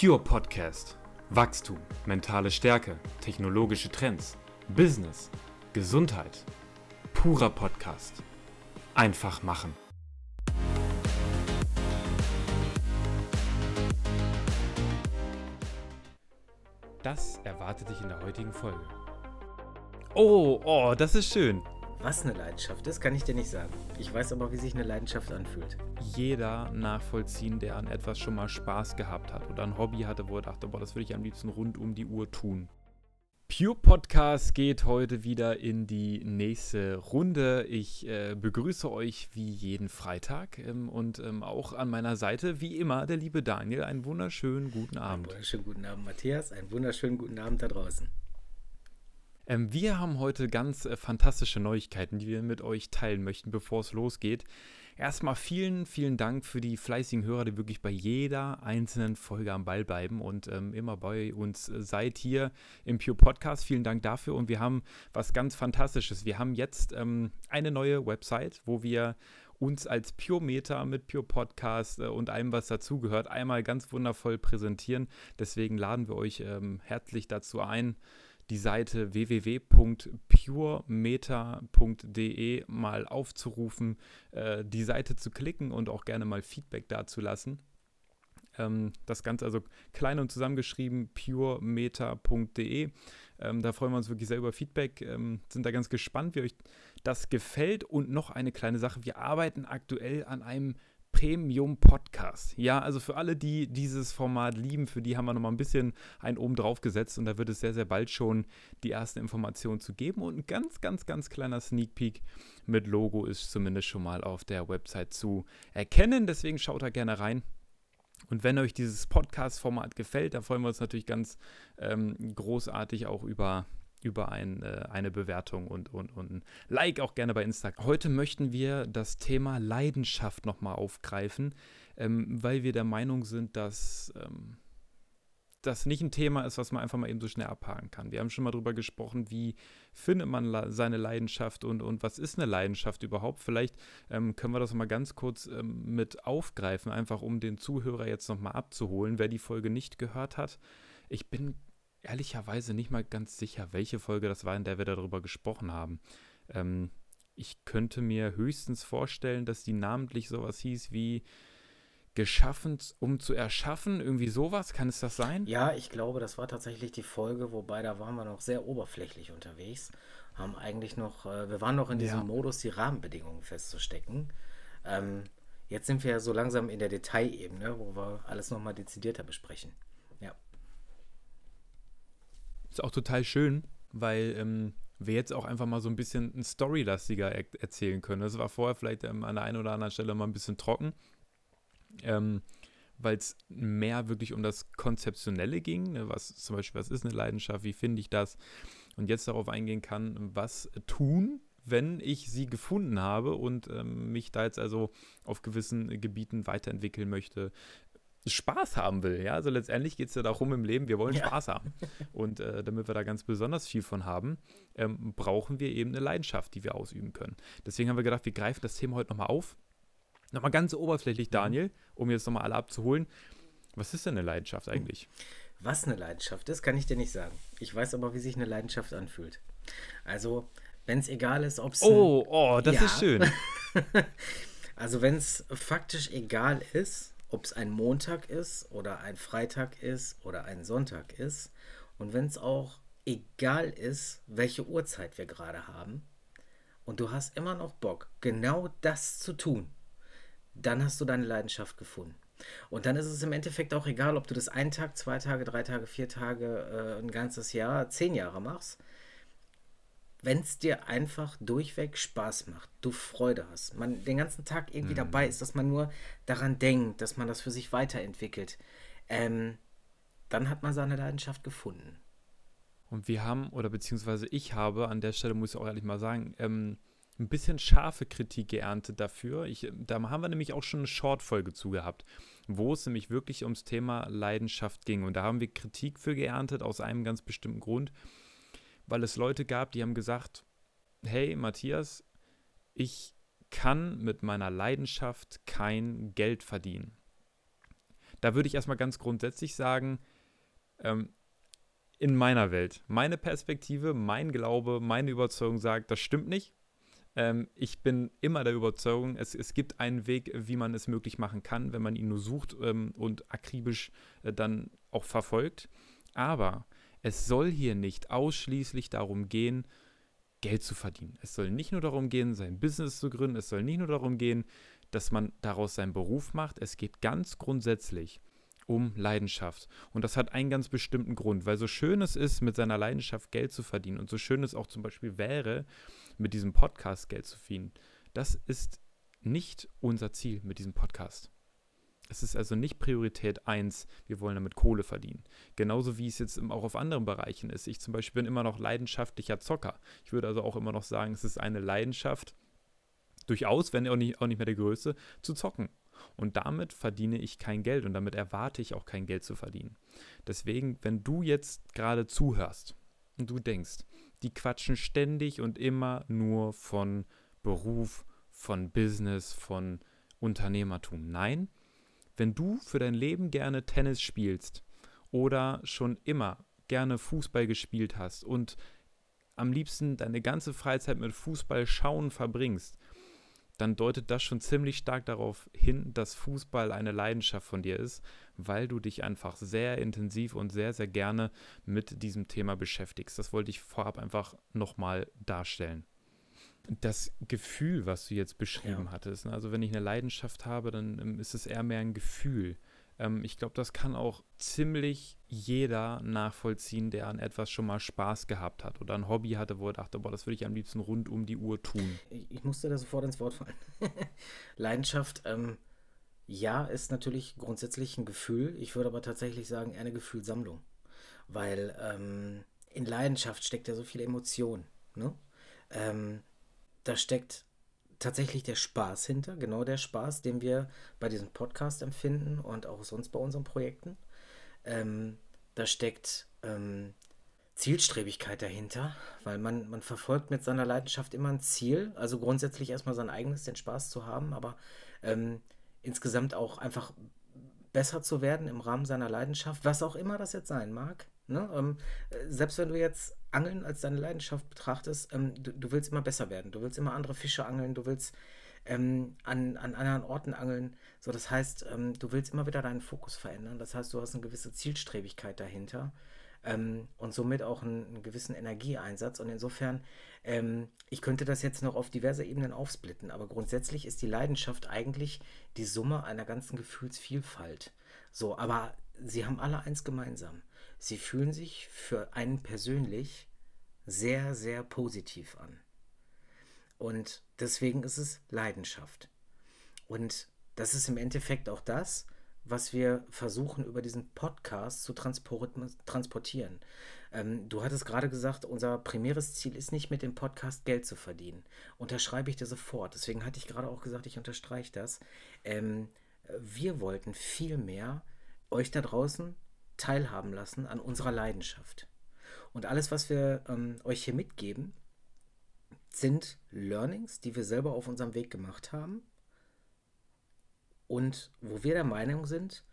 Pure Podcast. Wachstum, mentale Stärke, technologische Trends, Business, Gesundheit. Purer Podcast. Einfach machen. Das erwartet dich in der heutigen Folge. Oh, oh, das ist schön. Was eine Leidenschaft ist, kann ich dir nicht sagen. Ich weiß aber, wie sich eine Leidenschaft anfühlt. Jeder nachvollziehen, der an etwas schon mal Spaß gehabt hat oder ein Hobby hatte, wo er dachte, boah, das würde ich am liebsten rund um die Uhr tun. Pure Podcast geht heute wieder in die nächste Runde. Ich äh, begrüße euch wie jeden Freitag ähm, und ähm, auch an meiner Seite, wie immer, der liebe Daniel. Einen wunderschönen guten Abend. Einen wunderschönen guten Abend, Matthias. Einen wunderschönen guten Abend da draußen. Ähm, wir haben heute ganz äh, fantastische Neuigkeiten, die wir mit euch teilen möchten, bevor es losgeht. Erstmal vielen, vielen Dank für die fleißigen Hörer, die wirklich bei jeder einzelnen Folge am Ball bleiben und ähm, immer bei uns äh, seid hier im Pure Podcast. Vielen Dank dafür und wir haben was ganz Fantastisches. Wir haben jetzt ähm, eine neue Website, wo wir uns als Pure Meta mit Pure Podcast äh, und allem, was dazugehört, einmal ganz wundervoll präsentieren. Deswegen laden wir euch ähm, herzlich dazu ein, die Seite www.puremeta.de mal aufzurufen, äh, die Seite zu klicken und auch gerne mal Feedback dazulassen. Ähm, das Ganze also klein und zusammengeschrieben, puremeta.de. Ähm, da freuen wir uns wirklich sehr über Feedback, ähm, sind da ganz gespannt, wie euch das gefällt. Und noch eine kleine Sache, wir arbeiten aktuell an einem Premium Podcast. Ja, also für alle, die dieses Format lieben, für die haben wir nochmal ein bisschen einen oben drauf gesetzt und da wird es sehr, sehr bald schon die ersten Informationen zu geben und ein ganz, ganz, ganz kleiner Sneak Peek mit Logo ist zumindest schon mal auf der Website zu erkennen. Deswegen schaut da gerne rein. Und wenn euch dieses Podcast-Format gefällt, da freuen wir uns natürlich ganz ähm, großartig auch über über ein, äh, eine Bewertung und, und, und ein Like auch gerne bei Instagram. Heute möchten wir das Thema Leidenschaft nochmal aufgreifen, ähm, weil wir der Meinung sind, dass ähm, das nicht ein Thema ist, was man einfach mal eben so schnell abhaken kann. Wir haben schon mal darüber gesprochen, wie findet man seine Leidenschaft und, und was ist eine Leidenschaft überhaupt. Vielleicht ähm, können wir das mal ganz kurz ähm, mit aufgreifen, einfach um den Zuhörer jetzt nochmal abzuholen, wer die Folge nicht gehört hat. Ich bin ehrlicherweise nicht mal ganz sicher, welche Folge das war, in der wir darüber gesprochen haben. Ähm, ich könnte mir höchstens vorstellen, dass die namentlich sowas hieß wie geschaffen, um zu erschaffen, irgendwie sowas. Kann es das sein? Ja, ich glaube, das war tatsächlich die Folge, wobei da waren wir noch sehr oberflächlich unterwegs. Haben eigentlich noch, äh, wir waren noch in diesem ja. Modus, die Rahmenbedingungen festzustecken. Ähm, jetzt sind wir so langsam in der Detailebene, wo wir alles nochmal dezidierter besprechen. Ist auch total schön, weil ähm, wir jetzt auch einfach mal so ein bisschen ein Storylastiger er erzählen können. Das war vorher vielleicht ähm, an der einen oder anderen Stelle mal ein bisschen trocken, ähm, weil es mehr wirklich um das Konzeptionelle ging. Ne? Was zum Beispiel, was ist eine Leidenschaft, wie finde ich das? Und jetzt darauf eingehen kann, was tun, wenn ich sie gefunden habe und ähm, mich da jetzt also auf gewissen Gebieten weiterentwickeln möchte, Spaß haben will. Ja, also letztendlich geht es ja darum im Leben, wir wollen ja. Spaß haben. Und äh, damit wir da ganz besonders viel von haben, ähm, brauchen wir eben eine Leidenschaft, die wir ausüben können. Deswegen haben wir gedacht, wir greifen das Thema heute nochmal auf. Nochmal ganz oberflächlich, mhm. Daniel, um jetzt nochmal alle abzuholen. Was ist denn eine Leidenschaft eigentlich? Was eine Leidenschaft ist, kann ich dir nicht sagen. Ich weiß aber, wie sich eine Leidenschaft anfühlt. Also, wenn es egal ist, ob es. Oh, oh, das ja. ist schön. also, wenn es faktisch egal ist, ob es ein Montag ist oder ein Freitag ist oder ein Sonntag ist. Und wenn es auch egal ist, welche Uhrzeit wir gerade haben, und du hast immer noch Bock, genau das zu tun, dann hast du deine Leidenschaft gefunden. Und dann ist es im Endeffekt auch egal, ob du das einen Tag, zwei Tage, drei Tage, vier Tage, äh, ein ganzes Jahr, zehn Jahre machst wenn es dir einfach durchweg Spaß macht, du Freude hast, man den ganzen Tag irgendwie mhm. dabei ist, dass man nur daran denkt, dass man das für sich weiterentwickelt, ähm, dann hat man seine Leidenschaft gefunden. Und wir haben, oder beziehungsweise ich habe, an der Stelle muss ich auch ehrlich mal sagen, ähm, ein bisschen scharfe Kritik geerntet dafür. Ich, da haben wir nämlich auch schon eine Short-Folge zu gehabt, wo es nämlich wirklich ums Thema Leidenschaft ging. Und da haben wir Kritik für geerntet, aus einem ganz bestimmten Grund weil es Leute gab, die haben gesagt, hey Matthias, ich kann mit meiner Leidenschaft kein Geld verdienen. Da würde ich erstmal ganz grundsätzlich sagen, ähm, in meiner Welt, meine Perspektive, mein Glaube, meine Überzeugung sagt, das stimmt nicht. Ähm, ich bin immer der Überzeugung, es, es gibt einen Weg, wie man es möglich machen kann, wenn man ihn nur sucht ähm, und akribisch äh, dann auch verfolgt. Aber es soll hier nicht ausschließlich darum gehen, Geld zu verdienen. Es soll nicht nur darum gehen, sein Business zu gründen. Es soll nicht nur darum gehen, dass man daraus seinen Beruf macht. Es geht ganz grundsätzlich um Leidenschaft. Und das hat einen ganz bestimmten Grund, weil so schön es ist, mit seiner Leidenschaft Geld zu verdienen und so schön es auch zum Beispiel wäre, mit diesem Podcast Geld zu verdienen, das ist nicht unser Ziel mit diesem Podcast. Es ist also nicht Priorität 1, wir wollen damit Kohle verdienen. Genauso wie es jetzt auch auf anderen Bereichen ist. Ich zum Beispiel bin immer noch leidenschaftlicher Zocker. Ich würde also auch immer noch sagen, es ist eine Leidenschaft, durchaus, wenn auch nicht, auch nicht mehr der Größte, zu zocken. Und damit verdiene ich kein Geld und damit erwarte ich auch kein Geld zu verdienen. Deswegen, wenn du jetzt gerade zuhörst und du denkst, die quatschen ständig und immer nur von Beruf, von Business, von Unternehmertum. Nein, wenn du für dein Leben gerne Tennis spielst oder schon immer gerne Fußball gespielt hast und am liebsten deine ganze Freizeit mit Fußball schauen verbringst, dann deutet das schon ziemlich stark darauf hin, dass Fußball eine Leidenschaft von dir ist, weil du dich einfach sehr intensiv und sehr, sehr gerne mit diesem Thema beschäftigst. Das wollte ich vorab einfach nochmal darstellen das Gefühl, was du jetzt beschrieben ja. hattest. Ne? Also wenn ich eine Leidenschaft habe, dann ähm, ist es eher mehr ein Gefühl. Ähm, ich glaube, das kann auch ziemlich jeder nachvollziehen, der an etwas schon mal Spaß gehabt hat oder ein Hobby hatte, wo er dachte, boah, das würde ich am liebsten rund um die Uhr tun. Ich, ich musste da sofort ins Wort fallen. Leidenschaft, ähm, ja, ist natürlich grundsätzlich ein Gefühl. Ich würde aber tatsächlich sagen, eher eine Gefühlsammlung. Weil ähm, in Leidenschaft steckt ja so viel Emotion. Ne? Ähm, da steckt tatsächlich der Spaß hinter, genau der Spaß, den wir bei diesem Podcast empfinden und auch sonst bei unseren Projekten. Ähm, da steckt ähm, Zielstrebigkeit dahinter, weil man, man verfolgt mit seiner Leidenschaft immer ein Ziel, also grundsätzlich erstmal sein eigenes, den Spaß zu haben, aber ähm, insgesamt auch einfach besser zu werden im Rahmen seiner Leidenschaft, was auch immer das jetzt sein mag. Ne? Ähm, selbst wenn du jetzt Angeln als deine Leidenschaft betrachtest, ähm, du, du, willst immer besser werden. Du willst immer andere Fische angeln, du willst ähm, an, an anderen Orten angeln. So, das heißt, ähm, du willst immer wieder deinen Fokus verändern. Das heißt, du hast eine gewisse Zielstrebigkeit dahinter ähm, und somit auch einen, einen, gewissen Energieeinsatz. Und insofern, ähm, ich könnte das jetzt noch auf diverse Ebenen aufsplitten, aber grundsätzlich ist die Leidenschaft eigentlich die Summe einer ganzen Gefühlsvielfalt. So, aber sie haben alle eins gemeinsam sie fühlen sich für einen persönlich sehr, sehr positiv an. Und deswegen ist es Leidenschaft. Und das ist im Endeffekt auch das, was wir versuchen über diesen Podcast zu transportieren. Ähm, du hattest gerade gesagt, unser primäres Ziel ist nicht mit dem Podcast Geld zu verdienen. Unterschreibe ich dir sofort. Deswegen hatte ich gerade auch gesagt, ich unterstreiche das. Ähm, wir wollten vielmehr euch da draußen teilhaben lassen an unserer Leidenschaft. Und alles, was wir ähm, euch hier mitgeben, sind Learnings, die wir selber auf unserem Weg gemacht haben und wo wir der Meinung sind,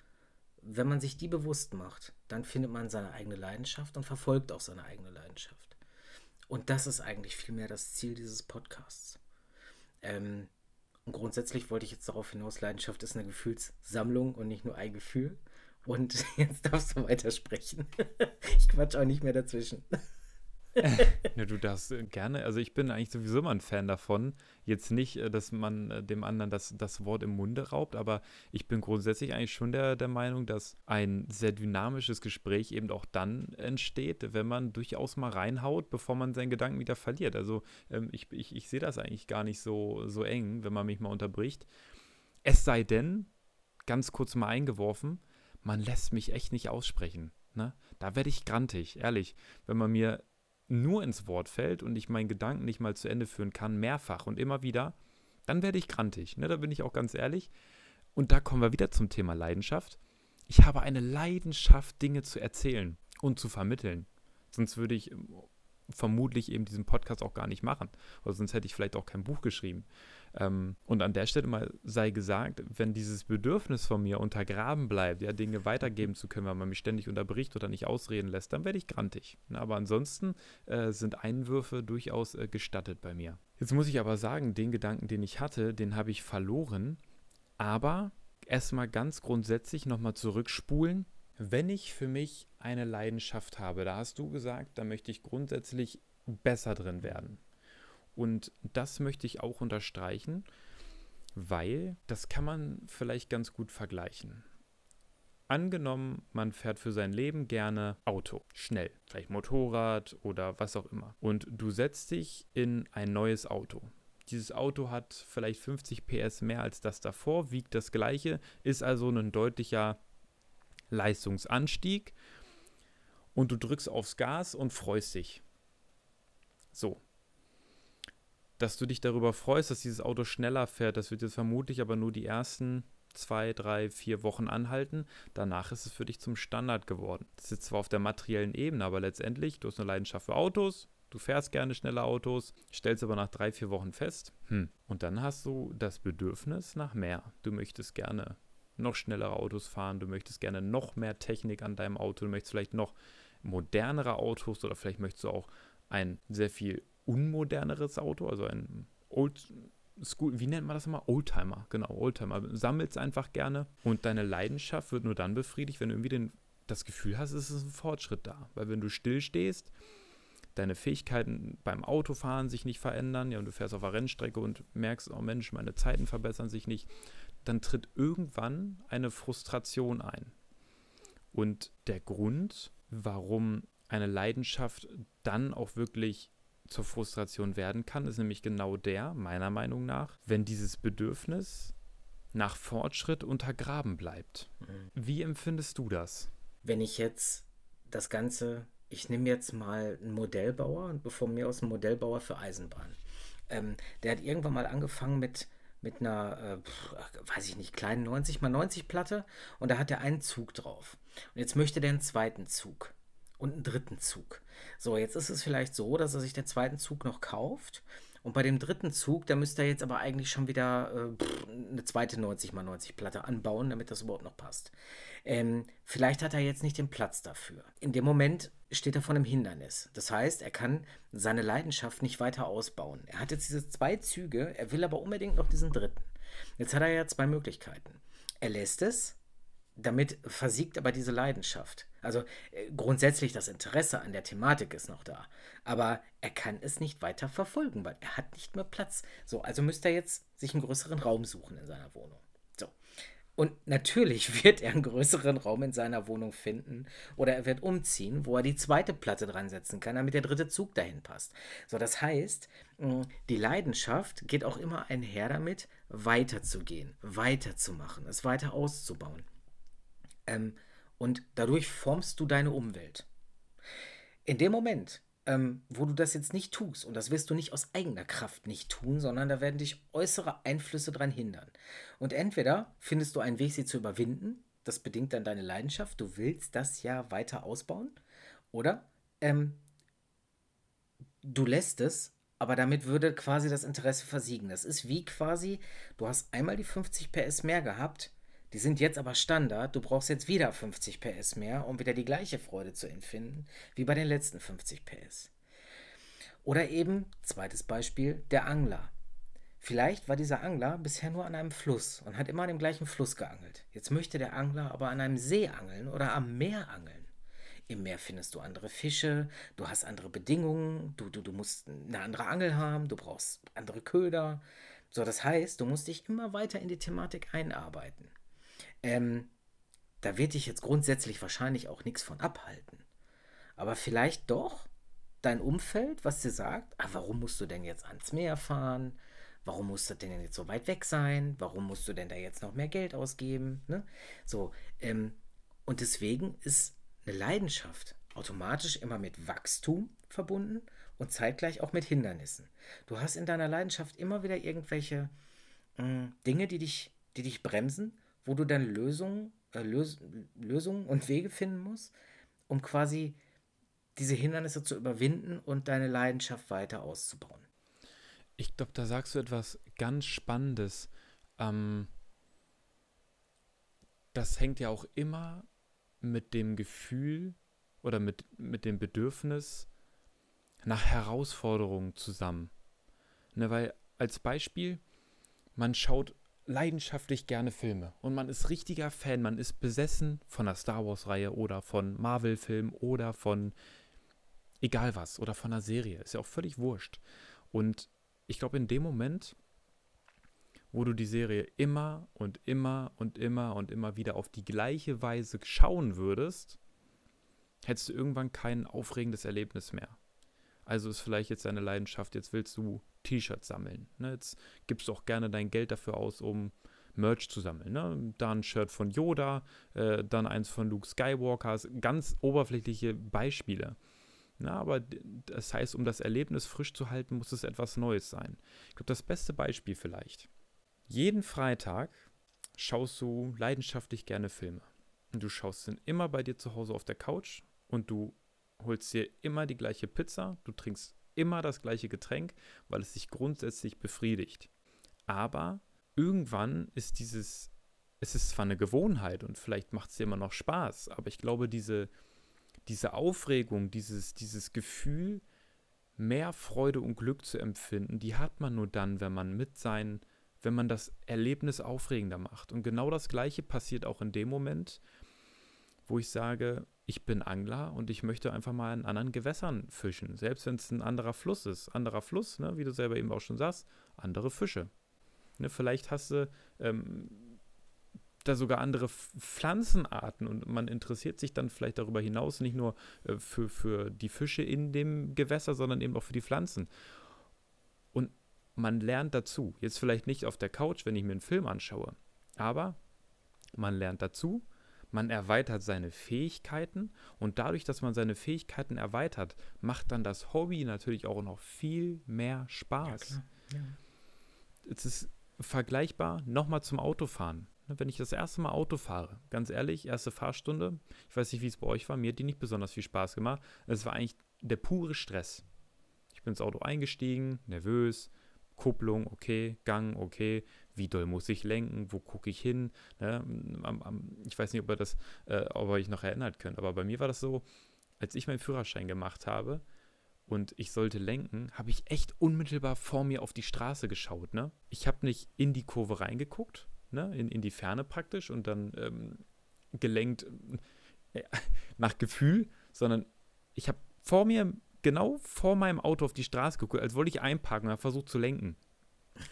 wenn man sich die bewusst macht, dann findet man seine eigene Leidenschaft und verfolgt auch seine eigene Leidenschaft. Und das ist eigentlich vielmehr das Ziel dieses Podcasts. Ähm, und grundsätzlich wollte ich jetzt darauf hinaus, Leidenschaft ist eine Gefühlssammlung und nicht nur ein Gefühl. Und jetzt darfst du weitersprechen. Ich quatsch auch nicht mehr dazwischen. ja, du darfst äh, gerne, also ich bin eigentlich sowieso mal ein Fan davon. Jetzt nicht, äh, dass man äh, dem anderen das, das Wort im Munde raubt, aber ich bin grundsätzlich eigentlich schon der, der Meinung, dass ein sehr dynamisches Gespräch eben auch dann entsteht, wenn man durchaus mal reinhaut, bevor man seinen Gedanken wieder verliert. Also ähm, ich, ich, ich sehe das eigentlich gar nicht so, so eng, wenn man mich mal unterbricht. Es sei denn, ganz kurz mal eingeworfen, man lässt mich echt nicht aussprechen. Ne? Da werde ich grantig, ehrlich. Wenn man mir nur ins Wort fällt und ich meinen Gedanken nicht mal zu Ende führen kann, mehrfach und immer wieder, dann werde ich grantig. Ne? Da bin ich auch ganz ehrlich. Und da kommen wir wieder zum Thema Leidenschaft. Ich habe eine Leidenschaft, Dinge zu erzählen und zu vermitteln. Sonst würde ich ähm, vermutlich eben diesen Podcast auch gar nicht machen. Oder sonst hätte ich vielleicht auch kein Buch geschrieben. Ähm, und an der Stelle mal sei gesagt, wenn dieses Bedürfnis von mir untergraben bleibt, ja, Dinge weitergeben zu können, weil man mich ständig unterbricht oder nicht ausreden lässt, dann werde ich grantig. Aber ansonsten äh, sind Einwürfe durchaus äh, gestattet bei mir. Jetzt muss ich aber sagen, den Gedanken, den ich hatte, den habe ich verloren. Aber erstmal ganz grundsätzlich nochmal zurückspulen. Wenn ich für mich eine Leidenschaft habe, da hast du gesagt, da möchte ich grundsätzlich besser drin werden. Und das möchte ich auch unterstreichen, weil das kann man vielleicht ganz gut vergleichen. Angenommen, man fährt für sein Leben gerne Auto, schnell, vielleicht Motorrad oder was auch immer. Und du setzt dich in ein neues Auto. Dieses Auto hat vielleicht 50 PS mehr als das davor, wiegt das gleiche, ist also ein deutlicher Leistungsanstieg. Und du drückst aufs Gas und freust dich. So, dass du dich darüber freust, dass dieses Auto schneller fährt, das wird jetzt vermutlich aber nur die ersten zwei, drei, vier Wochen anhalten. Danach ist es für dich zum Standard geworden. Das ist zwar auf der materiellen Ebene, aber letztendlich, du hast eine Leidenschaft für Autos, du fährst gerne schnelle Autos, stellst aber nach drei, vier Wochen fest, hm, und dann hast du das Bedürfnis nach mehr. Du möchtest gerne noch schnellere Autos fahren, du möchtest gerne noch mehr Technik an deinem Auto, du möchtest vielleicht noch modernere Autos oder vielleicht möchtest du auch ein sehr viel unmoderneres Auto, also ein Old School, wie nennt man das immer? Oldtimer, genau, Oldtimer. Sammelst einfach gerne und deine Leidenschaft wird nur dann befriedigt, wenn du irgendwie den, das Gefühl hast, es ist ein Fortschritt da. Weil wenn du stillstehst, deine Fähigkeiten beim Autofahren sich nicht verändern, ja, und du fährst auf einer Rennstrecke und merkst, oh Mensch, meine Zeiten verbessern sich nicht, dann tritt irgendwann eine Frustration ein. Und der Grund, warum eine Leidenschaft dann auch wirklich zur Frustration werden kann, ist nämlich genau der, meiner Meinung nach, wenn dieses Bedürfnis nach Fortschritt untergraben bleibt. Mhm. Wie empfindest du das? Wenn ich jetzt das Ganze, ich nehme jetzt mal einen Modellbauer und bevor mir aus einem Modellbauer für Eisenbahn. Ähm, der hat irgendwann mal angefangen mit, mit einer, äh, weiß ich nicht, kleinen 90 x 90 Platte und da hat er einen Zug drauf. Und jetzt möchte der einen zweiten Zug und einen dritten Zug. So, jetzt ist es vielleicht so, dass er sich den zweiten Zug noch kauft. Und bei dem dritten Zug, da müsste er jetzt aber eigentlich schon wieder äh, eine zweite 90x90 Platte anbauen, damit das überhaupt noch passt. Ähm, vielleicht hat er jetzt nicht den Platz dafür. In dem Moment steht er vor einem Hindernis. Das heißt, er kann seine Leidenschaft nicht weiter ausbauen. Er hat jetzt diese zwei Züge, er will aber unbedingt noch diesen dritten. Jetzt hat er ja zwei Möglichkeiten. Er lässt es, damit versiegt aber diese Leidenschaft. Also äh, grundsätzlich das Interesse an der Thematik ist noch da, aber er kann es nicht weiter verfolgen, weil er hat nicht mehr Platz. So, also müsste er jetzt sich einen größeren Raum suchen in seiner Wohnung. So. Und natürlich wird er einen größeren Raum in seiner Wohnung finden oder er wird umziehen, wo er die zweite Platte dran setzen kann, damit der dritte Zug dahin passt. So, das heißt, die Leidenschaft geht auch immer einher damit, weiterzugehen, weiterzumachen, es weiter auszubauen. Ähm, und dadurch formst du deine Umwelt. In dem Moment, ähm, wo du das jetzt nicht tust, und das wirst du nicht aus eigener Kraft nicht tun, sondern da werden dich äußere Einflüsse daran hindern. Und entweder findest du einen Weg, sie zu überwinden, das bedingt dann deine Leidenschaft, du willst das ja weiter ausbauen, oder ähm, du lässt es, aber damit würde quasi das Interesse versiegen. Das ist wie quasi, du hast einmal die 50 PS mehr gehabt, die sind jetzt aber Standard. Du brauchst jetzt wieder 50 PS mehr, um wieder die gleiche Freude zu empfinden wie bei den letzten 50 PS. Oder eben, zweites Beispiel, der Angler. Vielleicht war dieser Angler bisher nur an einem Fluss und hat immer an dem gleichen Fluss geangelt. Jetzt möchte der Angler aber an einem See angeln oder am Meer angeln. Im Meer findest du andere Fische, du hast andere Bedingungen, du, du, du musst eine andere Angel haben, du brauchst andere Köder. So, das heißt, du musst dich immer weiter in die Thematik einarbeiten. Ähm, da wird dich jetzt grundsätzlich wahrscheinlich auch nichts von abhalten. Aber vielleicht doch dein Umfeld, was dir sagt, ah, warum musst du denn jetzt ans Meer fahren? Warum musst du denn jetzt so weit weg sein? Warum musst du denn da jetzt noch mehr Geld ausgeben? Ne? So, ähm, und deswegen ist eine Leidenschaft automatisch immer mit Wachstum verbunden und zeitgleich auch mit Hindernissen. Du hast in deiner Leidenschaft immer wieder irgendwelche mh, hm, Dinge, die dich, die dich bremsen wo du dann Lösungen, äh, Lös Lösungen und Wege finden musst, um quasi diese Hindernisse zu überwinden und deine Leidenschaft weiter auszubauen. Ich glaube, da sagst du etwas ganz Spannendes. Ähm, das hängt ja auch immer mit dem Gefühl oder mit, mit dem Bedürfnis nach Herausforderungen zusammen. Ne, weil als Beispiel, man schaut leidenschaftlich gerne Filme und man ist richtiger Fan, man ist besessen von der Star Wars-Reihe oder von Marvel-Filmen oder von egal was oder von einer Serie. Ist ja auch völlig wurscht. Und ich glaube, in dem Moment, wo du die Serie immer und immer und immer und immer wieder auf die gleiche Weise schauen würdest, hättest du irgendwann kein aufregendes Erlebnis mehr. Also ist vielleicht jetzt deine Leidenschaft, jetzt willst du T-Shirts sammeln. Ne? Jetzt gibst du auch gerne dein Geld dafür aus, um Merch zu sammeln. Ne? Da ein Shirt von Yoda, äh, dann eins von Luke Skywalker, ganz oberflächliche Beispiele. Na, aber das heißt, um das Erlebnis frisch zu halten, muss es etwas Neues sein. Ich glaube, das beste Beispiel vielleicht. Jeden Freitag schaust du leidenschaftlich gerne Filme. Und du schaust dann immer bei dir zu Hause auf der Couch und du holst dir immer die gleiche Pizza, du trinkst immer das gleiche Getränk, weil es dich grundsätzlich befriedigt. Aber irgendwann ist dieses, es ist zwar eine Gewohnheit und vielleicht macht es dir immer noch Spaß, aber ich glaube, diese, diese Aufregung, dieses, dieses Gefühl, mehr Freude und Glück zu empfinden, die hat man nur dann, wenn man mit seinen, wenn man das Erlebnis aufregender macht. Und genau das Gleiche passiert auch in dem Moment, wo ich sage, ich bin Angler und ich möchte einfach mal in anderen Gewässern fischen. Selbst wenn es ein anderer Fluss ist. Anderer Fluss, ne, wie du selber eben auch schon sagst, andere Fische. Ne, vielleicht hast du ähm, da sogar andere Pflanzenarten und man interessiert sich dann vielleicht darüber hinaus nicht nur äh, für, für die Fische in dem Gewässer, sondern eben auch für die Pflanzen. Und man lernt dazu. Jetzt vielleicht nicht auf der Couch, wenn ich mir einen Film anschaue, aber man lernt dazu, man erweitert seine Fähigkeiten und dadurch, dass man seine Fähigkeiten erweitert, macht dann das Hobby natürlich auch noch viel mehr Spaß. Ja, ja. Es ist vergleichbar nochmal zum Autofahren. Ne, wenn ich das erste Mal Auto fahre, ganz ehrlich, erste Fahrstunde, ich weiß nicht, wie es bei euch war, mir hat die nicht besonders viel Spaß gemacht. Es war eigentlich der pure Stress. Ich bin ins Auto eingestiegen, nervös, Kupplung, okay, Gang, okay, wie doll muss ich lenken, wo gucke ich hin. Ne? Ich weiß nicht, ob ihr das, äh, ob ihr euch noch erinnert könnt, aber bei mir war das so, als ich meinen Führerschein gemacht habe und ich sollte lenken, habe ich echt unmittelbar vor mir auf die Straße geschaut. Ne? Ich habe nicht in die Kurve reingeguckt, ne? in, in die Ferne praktisch und dann ähm, gelenkt äh, nach Gefühl, sondern ich habe vor mir, genau vor meinem Auto auf die Straße geguckt, als wollte ich einparken und habe versucht zu lenken.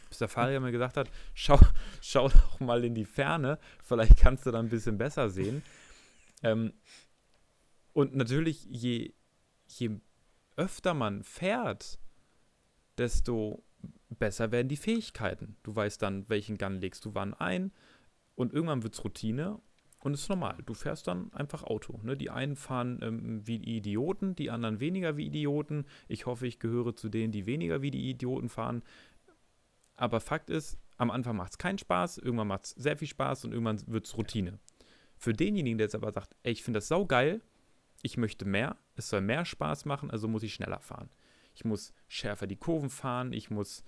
Bis der Fahrer mir gesagt hat, schau, schau doch mal in die Ferne, vielleicht kannst du da ein bisschen besser sehen. Ähm, und natürlich, je, je öfter man fährt, desto besser werden die Fähigkeiten. Du weißt dann, welchen Gun legst du wann ein und irgendwann wird es Routine und es ist normal. Du fährst dann einfach Auto. Ne? Die einen fahren ähm, wie Idioten, die anderen weniger wie Idioten. Ich hoffe, ich gehöre zu denen, die weniger wie die Idioten fahren. Aber Fakt ist, am Anfang macht es keinen Spaß, irgendwann macht es sehr viel Spaß und irgendwann wird es Routine. Für denjenigen, der jetzt aber sagt, ey, ich finde das saugeil, ich möchte mehr, es soll mehr Spaß machen, also muss ich schneller fahren. Ich muss schärfer die Kurven fahren, ich muss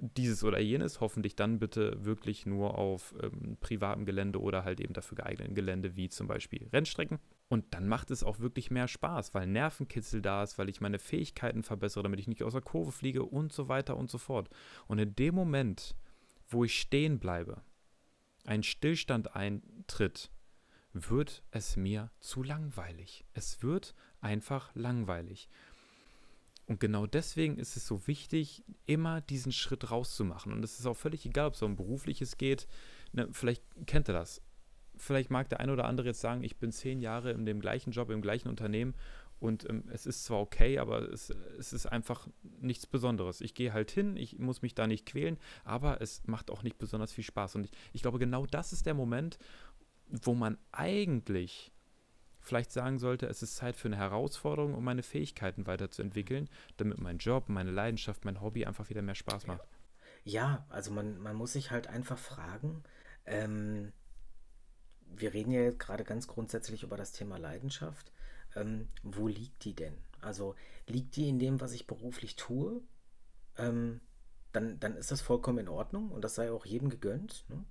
dieses oder jenes, hoffentlich dann bitte wirklich nur auf ähm, privatem Gelände oder halt eben dafür geeigneten Gelände, wie zum Beispiel Rennstrecken. Und dann macht es auch wirklich mehr Spaß, weil Nervenkitzel da ist, weil ich meine Fähigkeiten verbessere, damit ich nicht aus der Kurve fliege und so weiter und so fort. Und in dem Moment, wo ich stehen bleibe, ein Stillstand eintritt, wird es mir zu langweilig. Es wird einfach langweilig. Und genau deswegen ist es so wichtig, immer diesen Schritt rauszumachen. Und es ist auch völlig egal, ob es um berufliches geht. Ne, vielleicht kennt ihr das. Vielleicht mag der eine oder andere jetzt sagen, ich bin zehn Jahre in dem gleichen Job, im gleichen Unternehmen und ähm, es ist zwar okay, aber es, es ist einfach nichts Besonderes. Ich gehe halt hin, ich muss mich da nicht quälen, aber es macht auch nicht besonders viel Spaß. Und ich, ich glaube, genau das ist der Moment, wo man eigentlich vielleicht sagen sollte, es ist Zeit für eine Herausforderung, um meine Fähigkeiten weiterzuentwickeln, damit mein Job, meine Leidenschaft, mein Hobby einfach wieder mehr Spaß macht. Ja, also man, man muss sich halt einfach fragen, ähm, wir reden ja jetzt gerade ganz grundsätzlich über das Thema Leidenschaft. Ähm, wo liegt die denn? Also liegt die in dem, was ich beruflich tue? Ähm, dann, dann ist das vollkommen in Ordnung und das sei auch jedem gegönnt. Ne?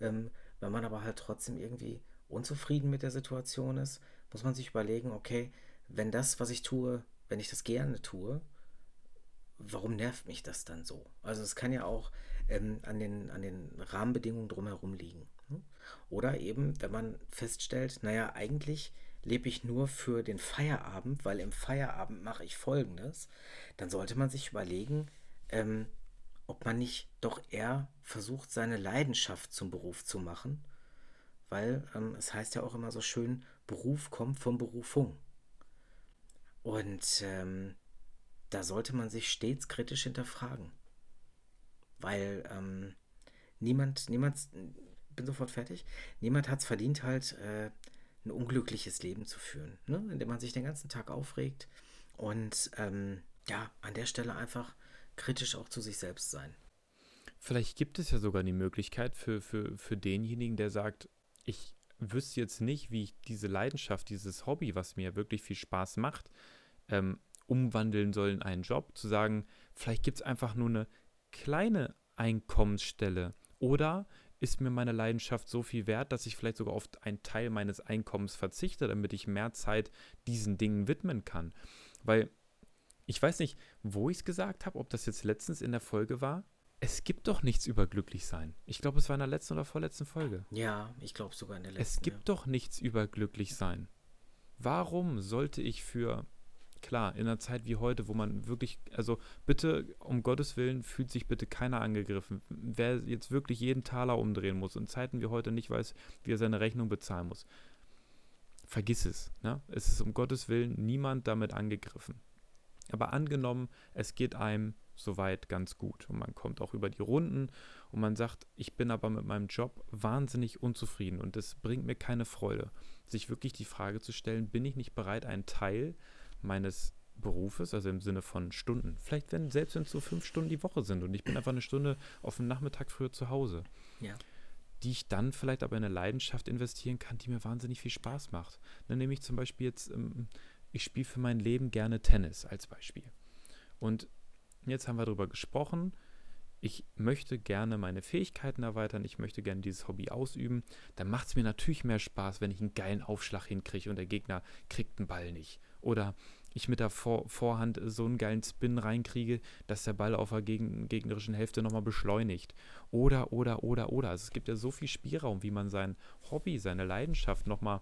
Ähm, wenn man aber halt trotzdem irgendwie unzufrieden mit der Situation ist, muss man sich überlegen, okay, wenn das, was ich tue, wenn ich das gerne tue, warum nervt mich das dann so? Also es kann ja auch ähm, an, den, an den Rahmenbedingungen drumherum liegen. Ne? Oder eben, wenn man feststellt, naja, eigentlich lebe ich nur für den Feierabend, weil im Feierabend mache ich Folgendes, dann sollte man sich überlegen, ähm, ob man nicht doch eher versucht, seine Leidenschaft zum Beruf zu machen, weil ähm, es heißt ja auch immer so schön, Beruf kommt von Berufung. Und ähm, da sollte man sich stets kritisch hinterfragen. Weil ähm, niemand, niemand, bin sofort fertig, niemand hat es verdient, halt äh, ein unglückliches Leben zu führen, ne? indem man sich den ganzen Tag aufregt und ähm, ja, an der Stelle einfach kritisch auch zu sich selbst sein. Vielleicht gibt es ja sogar die Möglichkeit für, für, für denjenigen, der sagt, ich wüsste jetzt nicht, wie ich diese Leidenschaft, dieses Hobby, was mir wirklich viel Spaß macht, ähm, umwandeln soll in einen Job, zu sagen, vielleicht gibt es einfach nur eine kleine Einkommensstelle oder ist mir meine Leidenschaft so viel wert, dass ich vielleicht sogar auf einen Teil meines Einkommens verzichte, damit ich mehr Zeit diesen Dingen widmen kann. Weil ich weiß nicht, wo ich es gesagt habe, ob das jetzt letztens in der Folge war. Es gibt doch nichts über Glücklichsein. Ich glaube, es war in der letzten oder vorletzten Folge. Ja, ich glaube sogar in der letzten. Es gibt ja. doch nichts über Glücklichsein. Warum sollte ich für klar, in einer Zeit wie heute, wo man wirklich, also bitte, um Gottes Willen, fühlt sich bitte keiner angegriffen. Wer jetzt wirklich jeden Taler umdrehen muss in Zeiten wie heute nicht weiß, wie er seine Rechnung bezahlen muss, vergiss es. Ne? Es ist um Gottes Willen niemand damit angegriffen. Aber angenommen, es geht einem soweit ganz gut und man kommt auch über die Runden und man sagt, ich bin aber mit meinem Job wahnsinnig unzufrieden und es bringt mir keine Freude, sich wirklich die Frage zu stellen, bin ich nicht bereit, einen Teil meines Berufes, also im Sinne von Stunden. Vielleicht, wenn, selbst wenn es so fünf Stunden die Woche sind und ich bin einfach eine Stunde auf dem Nachmittag früher zu Hause. Ja. Die ich dann vielleicht aber in eine Leidenschaft investieren kann, die mir wahnsinnig viel Spaß macht. Dann nehme ich zum Beispiel jetzt, ähm, ich spiele für mein Leben gerne Tennis als Beispiel. Und jetzt haben wir darüber gesprochen, ich möchte gerne meine Fähigkeiten erweitern, ich möchte gerne dieses Hobby ausüben, dann macht es mir natürlich mehr Spaß, wenn ich einen geilen Aufschlag hinkriege und der Gegner kriegt den Ball nicht. Oder ich mit der Vor Vorhand so einen geilen Spin reinkriege, dass der Ball auf der geg gegnerischen Hälfte nochmal beschleunigt. Oder, oder, oder, oder. Also es gibt ja so viel Spielraum, wie man sein Hobby, seine Leidenschaft nochmal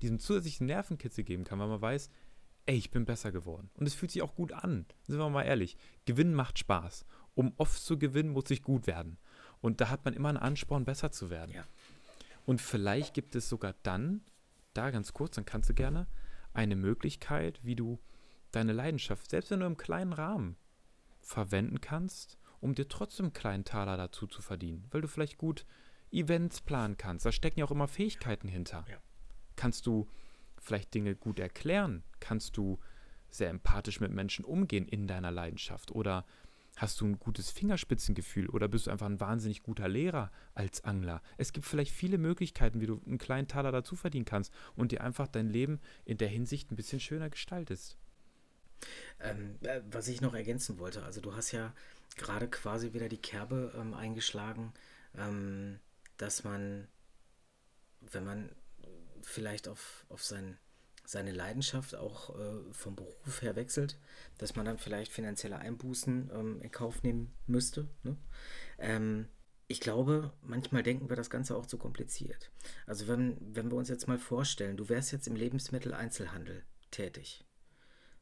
diesem zusätzlichen Nervenkitzel geben kann, weil man weiß, ey, ich bin besser geworden. Und es fühlt sich auch gut an. Sind wir mal ehrlich. Gewinnen macht Spaß. Um oft zu gewinnen, muss ich gut werden. Und da hat man immer einen Ansporn, besser zu werden. Ja. Und vielleicht gibt es sogar dann, da ganz kurz, dann kannst du gerne, eine Möglichkeit, wie du deine Leidenschaft, selbst wenn du im kleinen Rahmen, verwenden kannst, um dir trotzdem einen kleinen Taler dazu zu verdienen, weil du vielleicht gut Events planen kannst. Da stecken ja auch immer Fähigkeiten hinter. Ja. Kannst du vielleicht Dinge gut erklären? Kannst du sehr empathisch mit Menschen umgehen in deiner Leidenschaft? Oder Hast du ein gutes Fingerspitzengefühl oder bist du einfach ein wahnsinnig guter Lehrer als Angler? Es gibt vielleicht viele Möglichkeiten, wie du einen kleinen Taler dazu verdienen kannst und dir einfach dein Leben in der Hinsicht ein bisschen schöner gestaltest. Ähm, äh, was ich noch ergänzen wollte, also du hast ja gerade quasi wieder die Kerbe ähm, eingeschlagen, ähm, dass man, wenn man vielleicht auf, auf sein seine Leidenschaft auch äh, vom Beruf her wechselt, dass man dann vielleicht finanzielle Einbußen ähm, in Kauf nehmen müsste. Ne? Ähm, ich glaube, manchmal denken wir das Ganze auch zu kompliziert. Also wenn, wenn wir uns jetzt mal vorstellen, du wärst jetzt im Lebensmitteleinzelhandel tätig.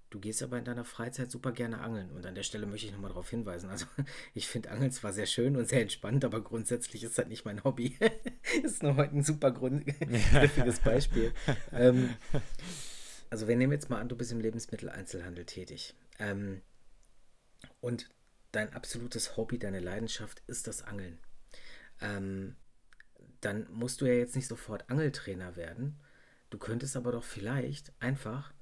Du gehst aber in deiner Freizeit super gerne angeln. Und an der Stelle möchte ich nochmal darauf hinweisen. Also, ich finde Angeln zwar sehr schön und sehr entspannt, aber grundsätzlich ist das nicht mein Hobby. ist nur heute ein super griffiges Beispiel. ähm, also, wir nehmen jetzt mal an, du bist im Lebensmitteleinzelhandel tätig. Ähm, und dein absolutes Hobby, deine Leidenschaft ist das Angeln. Ähm, dann musst du ja jetzt nicht sofort Angeltrainer werden. Du könntest aber doch vielleicht einfach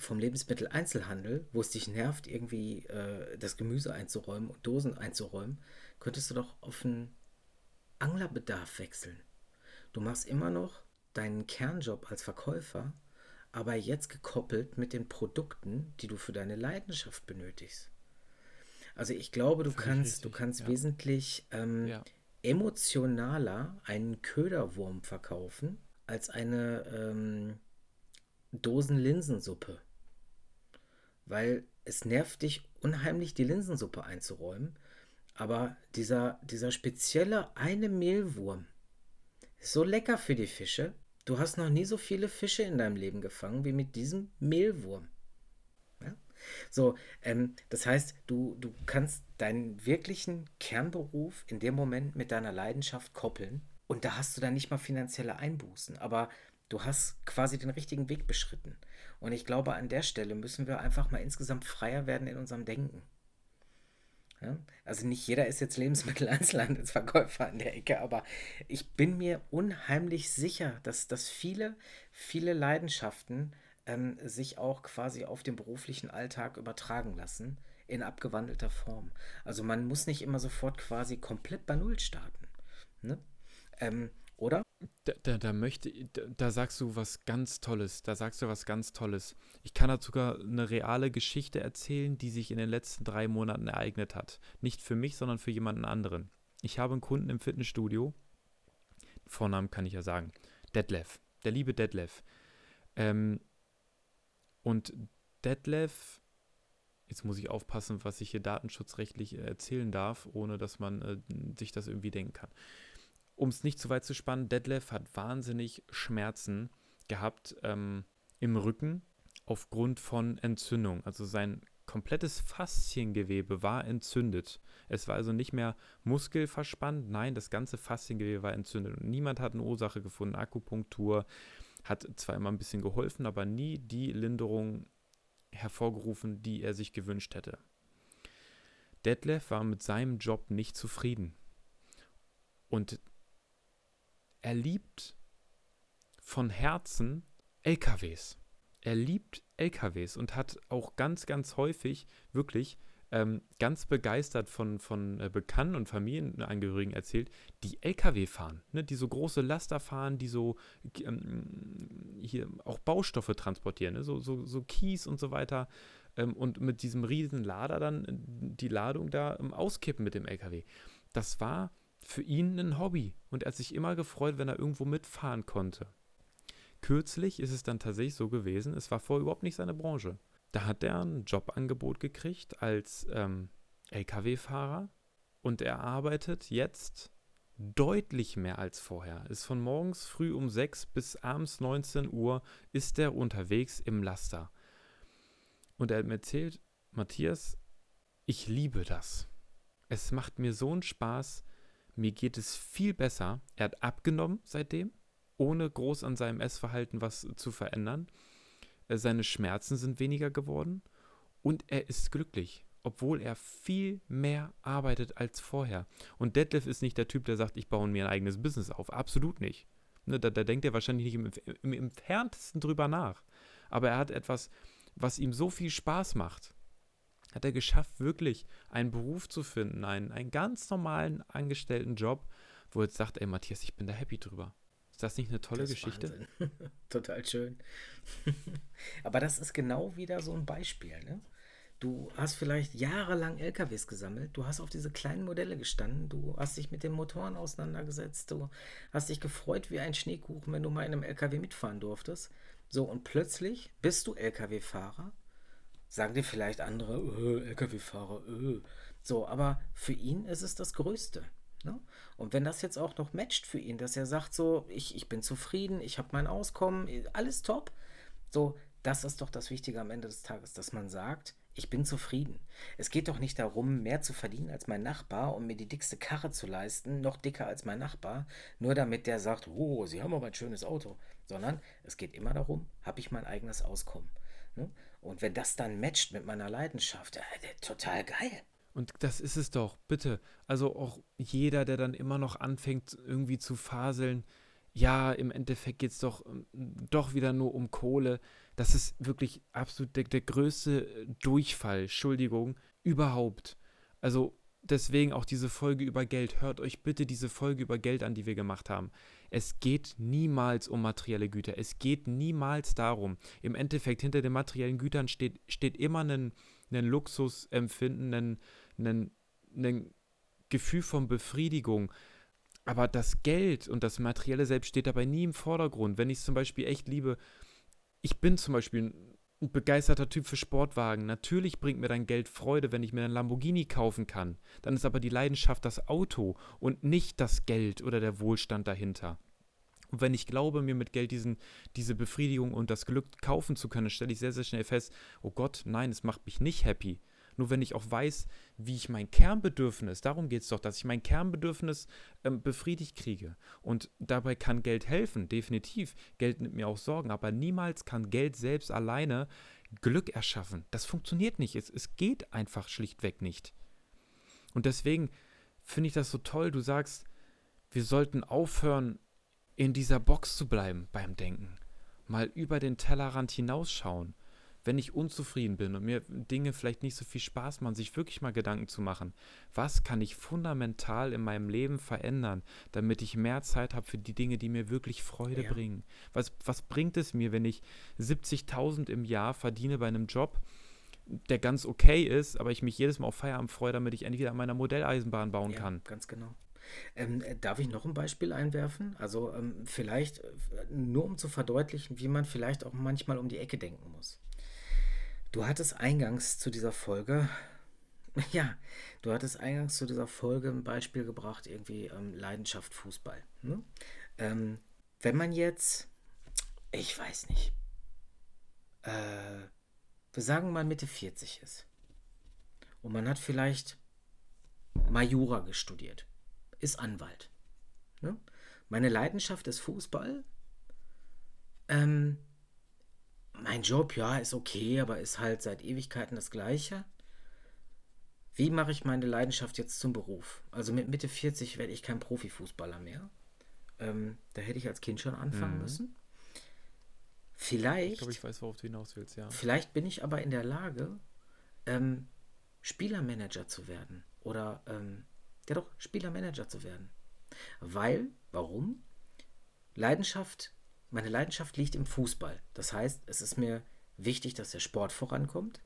vom Lebensmitteleinzelhandel, wo es dich nervt, irgendwie äh, das Gemüse einzuräumen und Dosen einzuräumen, könntest du doch auf einen Anglerbedarf wechseln. Du machst immer noch deinen Kernjob als Verkäufer, aber jetzt gekoppelt mit den Produkten, die du für deine Leidenschaft benötigst. Also ich glaube, du kannst, richtig, du kannst ja. wesentlich ähm, ja. emotionaler einen Köderwurm verkaufen als eine ähm, Dosen-Linsensuppe. Weil es nervt dich unheimlich, die Linsensuppe einzuräumen. Aber dieser, dieser spezielle eine Mehlwurm ist so lecker für die Fische. Du hast noch nie so viele Fische in deinem Leben gefangen wie mit diesem Mehlwurm. Ja? So, ähm, das heißt, du, du kannst deinen wirklichen Kernberuf in dem Moment mit deiner Leidenschaft koppeln und da hast du dann nicht mal finanzielle Einbußen, aber du hast quasi den richtigen Weg beschritten. Und ich glaube, an der Stelle müssen wir einfach mal insgesamt freier werden in unserem Denken. Ja? Also nicht jeder ist jetzt Lebensmitteleinzelhandelsverkäufer an der Ecke, aber ich bin mir unheimlich sicher, dass, dass viele, viele Leidenschaften ähm, sich auch quasi auf den beruflichen Alltag übertragen lassen in abgewandelter Form. Also man muss nicht immer sofort quasi komplett bei Null starten. Ne? Ähm, oder? Da, da, da, möchte, da, da, sagst du was ganz Tolles. Da sagst du was ganz Tolles. Ich kann dazu sogar eine reale Geschichte erzählen, die sich in den letzten drei Monaten ereignet hat. Nicht für mich, sondern für jemanden anderen. Ich habe einen Kunden im Fitnessstudio. Vornamen kann ich ja sagen. Detlef. Der liebe Detlef. Ähm, und Detlef, jetzt muss ich aufpassen, was ich hier datenschutzrechtlich erzählen darf, ohne dass man äh, sich das irgendwie denken kann um es nicht zu weit zu spannen, Detlef hat wahnsinnig Schmerzen gehabt ähm, im Rücken aufgrund von Entzündung. Also sein komplettes Fasziengewebe war entzündet. Es war also nicht mehr muskelverspannt, nein, das ganze Fasziengewebe war entzündet. Und niemand hat eine Ursache gefunden. Akupunktur hat zwar immer ein bisschen geholfen, aber nie die Linderung hervorgerufen, die er sich gewünscht hätte. Detlef war mit seinem Job nicht zufrieden. Und er liebt von Herzen LKWs. Er liebt LKWs und hat auch ganz, ganz häufig wirklich ähm, ganz begeistert von, von äh, Bekannten und Familienangehörigen erzählt, die LKW fahren, ne, die so große Laster fahren, die so ähm, hier auch Baustoffe transportieren, ne, so, so, so Kies und so weiter ähm, und mit diesem riesen Lader dann äh, die Ladung da ähm, auskippen mit dem LKW. Das war für ihn ein Hobby und er hat sich immer gefreut, wenn er irgendwo mitfahren konnte. Kürzlich ist es dann tatsächlich so gewesen, es war vorher überhaupt nicht seine Branche. Da hat er ein Jobangebot gekriegt als ähm, Lkw-Fahrer und er arbeitet jetzt deutlich mehr als vorher. Ist von morgens früh um 6 bis abends 19 Uhr ist er unterwegs im Laster. Und er hat mir erzählt, Matthias, ich liebe das. Es macht mir so einen Spaß, mir geht es viel besser. Er hat abgenommen seitdem, ohne groß an seinem Essverhalten was zu verändern. Äh, seine Schmerzen sind weniger geworden und er ist glücklich, obwohl er viel mehr arbeitet als vorher. Und Detlef ist nicht der Typ, der sagt, ich baue mir ein eigenes Business auf. Absolut nicht. Ne, da, da, denkt er wahrscheinlich nicht im, im entferntesten drüber nach. Aber er hat etwas, was ihm so viel Spaß macht hat er geschafft, wirklich einen Beruf zu finden, einen, einen ganz normalen angestellten Job, wo er jetzt sagt, ey Matthias, ich bin da happy drüber. Ist das nicht eine tolle Geschichte? Total schön. Aber das ist genau wieder so ein Beispiel, ne? Du hast vielleicht jahrelang LKWs gesammelt, du hast auf diese kleinen Modelle gestanden, du hast dich mit den Motoren auseinandergesetzt, du hast dich gefreut wie ein Schneekuchen, wenn du mal in einem LKW mitfahren durftest. So, und plötzlich bist du LKW-Fahrer Sagen dir vielleicht andere, äh, Lkw-Fahrer, äh. So, aber für ihn ist es das Größte. Ne? Und wenn das jetzt auch noch matcht für ihn, dass er sagt so, ich, ich bin zufrieden, ich habe mein Auskommen, alles top. So, das ist doch das Wichtige am Ende des Tages, dass man sagt, ich bin zufrieden. Es geht doch nicht darum, mehr zu verdienen als mein Nachbar und mir die dickste Karre zu leisten, noch dicker als mein Nachbar, nur damit der sagt, oh, Sie haben aber ein schönes Auto. Sondern es geht immer darum, habe ich mein eigenes Auskommen. Ne? Und wenn das dann matcht mit meiner Leidenschaft, ja, total geil. Und das ist es doch, bitte. Also auch jeder, der dann immer noch anfängt, irgendwie zu faseln, ja, im Endeffekt geht es doch, ähm, doch wieder nur um Kohle. Das ist wirklich absolut der, der größte Durchfall, Entschuldigung, überhaupt. Also deswegen auch diese Folge über Geld. Hört euch bitte diese Folge über Geld an, die wir gemacht haben. Es geht niemals um materielle Güter. Es geht niemals darum. Im Endeffekt, hinter den materiellen Gütern steht, steht immer ein, ein Luxusempfinden, ein, ein, ein Gefühl von Befriedigung. Aber das Geld und das Materielle selbst steht dabei nie im Vordergrund. Wenn ich es zum Beispiel echt liebe, ich bin zum Beispiel ein begeisterter Typ für Sportwagen. Natürlich bringt mir dein Geld Freude, wenn ich mir einen Lamborghini kaufen kann. Dann ist aber die Leidenschaft das Auto und nicht das Geld oder der Wohlstand dahinter. Und wenn ich glaube, mir mit Geld diesen, diese Befriedigung und das Glück kaufen zu können, stelle ich sehr, sehr schnell fest, oh Gott, nein, es macht mich nicht happy. Nur wenn ich auch weiß, wie ich mein Kernbedürfnis, darum geht es doch, dass ich mein Kernbedürfnis ähm, befriedigt kriege. Und dabei kann Geld helfen, definitiv. Geld nimmt mir auch Sorgen, aber niemals kann Geld selbst alleine Glück erschaffen. Das funktioniert nicht. Es, es geht einfach schlichtweg nicht. Und deswegen finde ich das so toll. Du sagst, wir sollten aufhören, in dieser Box zu bleiben beim Denken. Mal über den Tellerrand hinausschauen wenn ich unzufrieden bin und mir Dinge vielleicht nicht so viel Spaß machen, sich wirklich mal Gedanken zu machen, was kann ich fundamental in meinem Leben verändern, damit ich mehr Zeit habe für die Dinge, die mir wirklich Freude ja. bringen. Was, was bringt es mir, wenn ich 70.000 im Jahr verdiene bei einem Job, der ganz okay ist, aber ich mich jedes Mal auf Feierabend freue, damit ich endlich wieder an meiner Modelleisenbahn bauen ja, kann. Ganz genau. Ähm, äh, darf ich noch ein Beispiel einwerfen? Also ähm, vielleicht äh, nur um zu verdeutlichen, wie man vielleicht auch manchmal um die Ecke denken muss. Du hattest eingangs zu dieser Folge, ja, du hattest eingangs zu dieser Folge ein Beispiel gebracht, irgendwie ähm, Leidenschaft Fußball. Ne? Ähm, wenn man jetzt, ich weiß nicht, äh, wir sagen mal Mitte 40 ist und man hat vielleicht Majura gestudiert, ist Anwalt. Ne? Meine Leidenschaft ist Fußball. Ähm, mein Job, ja, ist okay, aber ist halt seit Ewigkeiten das gleiche. Wie mache ich meine Leidenschaft jetzt zum Beruf? Also mit Mitte 40 werde ich kein Profifußballer mehr. Ähm, da hätte ich als Kind schon anfangen mhm. müssen. Vielleicht. Ich glaube, ich weiß, worauf du hinaus willst, ja. Vielleicht bin ich aber in der Lage, ähm, Spielermanager zu werden. Oder, ähm, ja doch, Spielermanager zu werden. Weil, warum? Leidenschaft meine Leidenschaft liegt im Fußball. Das heißt, es ist mir wichtig, dass der Sport vorankommt.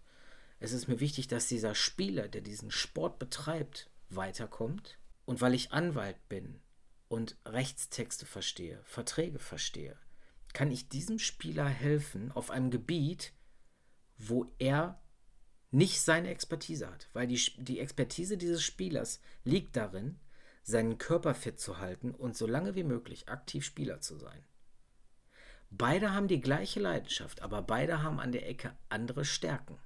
Es ist mir wichtig, dass dieser Spieler, der diesen Sport betreibt, weiterkommt. Und weil ich Anwalt bin und Rechtstexte verstehe, Verträge verstehe, kann ich diesem Spieler helfen auf einem Gebiet, wo er nicht seine Expertise hat. Weil die, die Expertise dieses Spielers liegt darin, seinen Körper fit zu halten und so lange wie möglich aktiv Spieler zu sein. Beide haben die gleiche Leidenschaft, aber beide haben an der Ecke andere Stärken.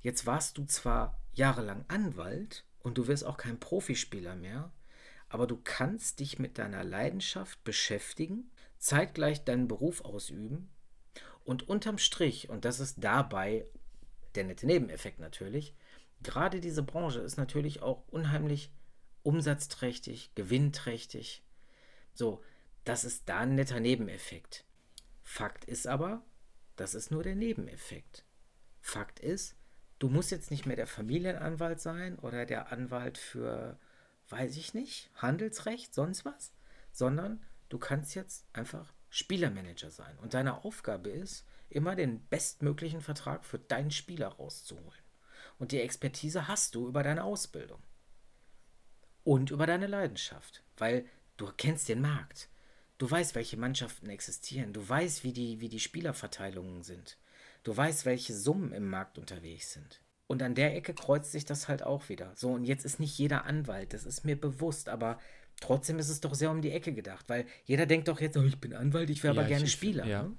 Jetzt warst du zwar jahrelang Anwalt und du wirst auch kein Profispieler mehr, aber du kannst dich mit deiner Leidenschaft beschäftigen, zeitgleich deinen Beruf ausüben und unterm Strich, und das ist dabei der nette Nebeneffekt natürlich, gerade diese Branche ist natürlich auch unheimlich umsatzträchtig, gewinnträchtig. So, das ist da ein netter Nebeneffekt. Fakt ist aber, das ist nur der Nebeneffekt. Fakt ist, du musst jetzt nicht mehr der Familienanwalt sein oder der Anwalt für, weiß ich nicht, Handelsrecht, sonst was, sondern du kannst jetzt einfach Spielermanager sein. Und deine Aufgabe ist, immer den bestmöglichen Vertrag für deinen Spieler rauszuholen. Und die Expertise hast du über deine Ausbildung. Und über deine Leidenschaft, weil du kennst den Markt. Du weißt, welche Mannschaften existieren. Du weißt, wie die, wie die Spielerverteilungen sind. Du weißt, welche Summen im Markt unterwegs sind. Und an der Ecke kreuzt sich das halt auch wieder. So, und jetzt ist nicht jeder Anwalt, das ist mir bewusst, aber trotzdem ist es doch sehr um die Ecke gedacht, weil jeder denkt doch jetzt, oh, ich bin Anwalt, ich wäre ja, aber gerne ich, Spieler. Ja. Ne?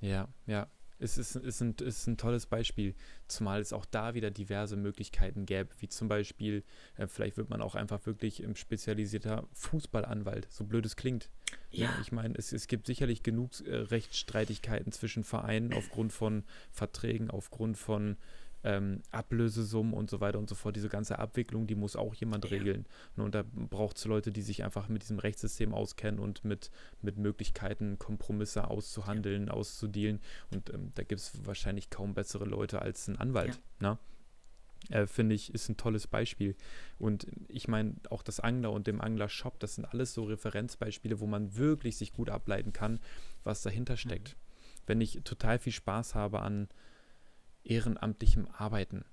ja, ja es ist, ist, ein, ist ein tolles Beispiel, zumal es auch da wieder diverse Möglichkeiten gäbe, wie zum Beispiel, äh, vielleicht wird man auch einfach wirklich ein spezialisierter Fußballanwalt, so blöd es klingt. Ja. ja ich meine, es, es gibt sicherlich genug äh, Rechtsstreitigkeiten zwischen Vereinen aufgrund von Verträgen, aufgrund von ähm, Ablösesummen und so weiter und so fort. Diese ganze Abwicklung, die muss auch jemand regeln. Ne, und da braucht es Leute, die sich einfach mit diesem Rechtssystem auskennen und mit, mit Möglichkeiten, Kompromisse auszuhandeln, ja. auszudealen. Und ähm, da gibt es wahrscheinlich kaum bessere Leute als ein Anwalt. Ja. Ne? Äh, finde ich, ist ein tolles Beispiel. Und ich meine, auch das Angler und dem Angler-Shop, das sind alles so Referenzbeispiele, wo man wirklich sich gut ableiten kann, was dahinter steckt. Mhm. Wenn ich total viel Spaß habe an ehrenamtlichem Arbeiten,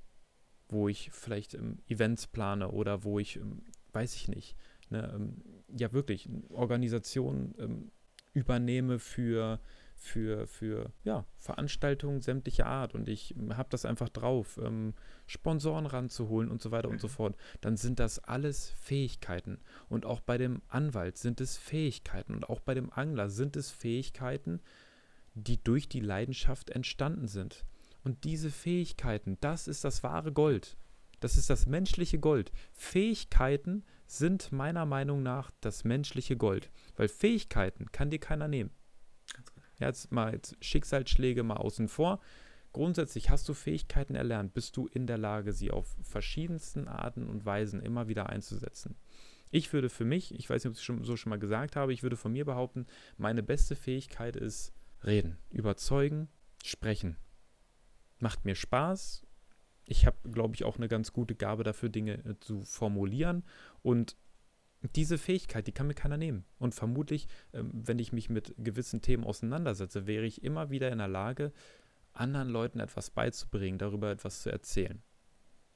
wo ich vielleicht ähm, Events plane oder wo ich, ähm, weiß ich nicht, ne, ähm, ja wirklich Organisationen übernehme für für, für ja, Veranstaltungen sämtlicher Art und ich habe das einfach drauf, ähm, Sponsoren ranzuholen und so weiter und so mhm. fort, dann sind das alles Fähigkeiten. Und auch bei dem Anwalt sind es Fähigkeiten und auch bei dem Angler sind es Fähigkeiten, die durch die Leidenschaft entstanden sind. Und diese Fähigkeiten, das ist das wahre Gold. Das ist das menschliche Gold. Fähigkeiten sind meiner Meinung nach das menschliche Gold. Weil Fähigkeiten kann dir keiner nehmen. Jetzt mal jetzt Schicksalsschläge mal außen vor. Grundsätzlich hast du Fähigkeiten erlernt, bist du in der Lage, sie auf verschiedensten Arten und Weisen immer wieder einzusetzen. Ich würde für mich, ich weiß nicht, ob ich es schon, so schon mal gesagt habe, ich würde von mir behaupten, meine beste Fähigkeit ist reden, überzeugen, sprechen. Macht mir Spaß. Ich habe, glaube ich, auch eine ganz gute Gabe dafür, Dinge äh, zu formulieren und diese Fähigkeit, die kann mir keiner nehmen. Und vermutlich, ähm, wenn ich mich mit gewissen Themen auseinandersetze, wäre ich immer wieder in der Lage, anderen Leuten etwas beizubringen, darüber etwas zu erzählen.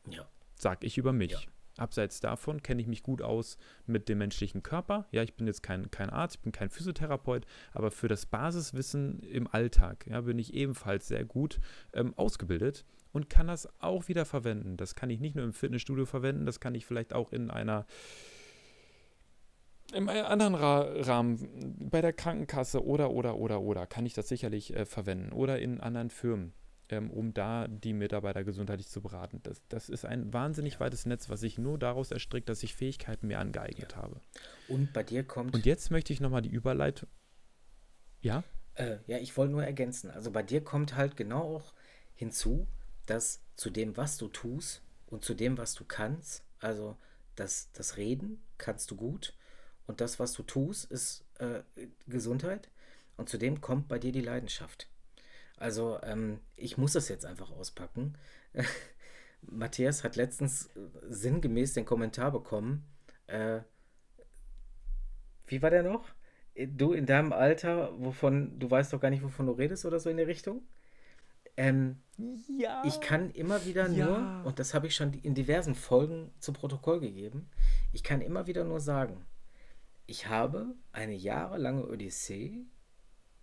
Ja. Sag ich über mich. Ja. Abseits davon kenne ich mich gut aus mit dem menschlichen Körper. Ja, ich bin jetzt kein, kein Arzt, ich bin kein Physiotherapeut, aber für das Basiswissen im Alltag ja, bin ich ebenfalls sehr gut ähm, ausgebildet und kann das auch wieder verwenden. Das kann ich nicht nur im Fitnessstudio verwenden, das kann ich vielleicht auch in einer im anderen Ra Rahmen, bei der Krankenkasse oder, oder, oder, oder, kann ich das sicherlich äh, verwenden. Oder in anderen Firmen, ähm, um da die Mitarbeiter gesundheitlich zu beraten. Das, das ist ein wahnsinnig ja. weites Netz, was sich nur daraus erstrickt, dass ich Fähigkeiten mir angeeignet ja. habe. Und bei dir kommt. Und jetzt möchte ich nochmal die Überleitung. Ja? Äh, ja, ich wollte nur ergänzen. Also bei dir kommt halt genau auch hinzu, dass zu dem, was du tust und zu dem, was du kannst, also das, das Reden kannst du gut und das, was du tust, ist äh, Gesundheit. Und zudem kommt bei dir die Leidenschaft. Also ähm, ich muss das jetzt einfach auspacken. Matthias hat letztens äh, sinngemäß den Kommentar bekommen. Äh, wie war der noch? Du in deinem Alter, wovon, du weißt doch gar nicht, wovon du redest oder so in der Richtung? Ähm, ja. Ich kann immer wieder ja. nur, und das habe ich schon in diversen Folgen zu Protokoll gegeben, ich kann immer wieder nur sagen, ich habe eine jahrelange Odyssee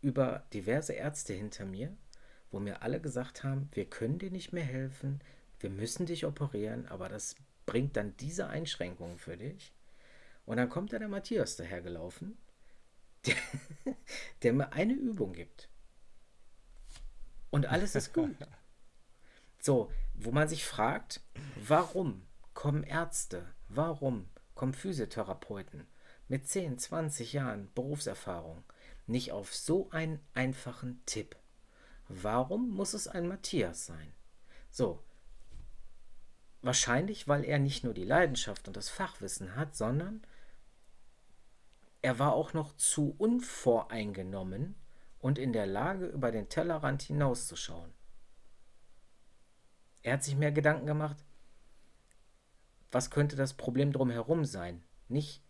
über diverse Ärzte hinter mir, wo mir alle gesagt haben, wir können dir nicht mehr helfen, wir müssen dich operieren, aber das bringt dann diese Einschränkungen für dich. Und dann kommt da der Matthias dahergelaufen, der, der mir eine Übung gibt. Und alles ist gut. So, wo man sich fragt, warum kommen Ärzte, warum kommen Physiotherapeuten, mit 10, 20 Jahren Berufserfahrung nicht auf so einen einfachen Tipp? Warum muss es ein Matthias sein? So, wahrscheinlich, weil er nicht nur die Leidenschaft und das Fachwissen hat, sondern er war auch noch zu unvoreingenommen und in der Lage, über den Tellerrand hinauszuschauen. Er hat sich mehr Gedanken gemacht, was könnte das Problem drumherum sein, nicht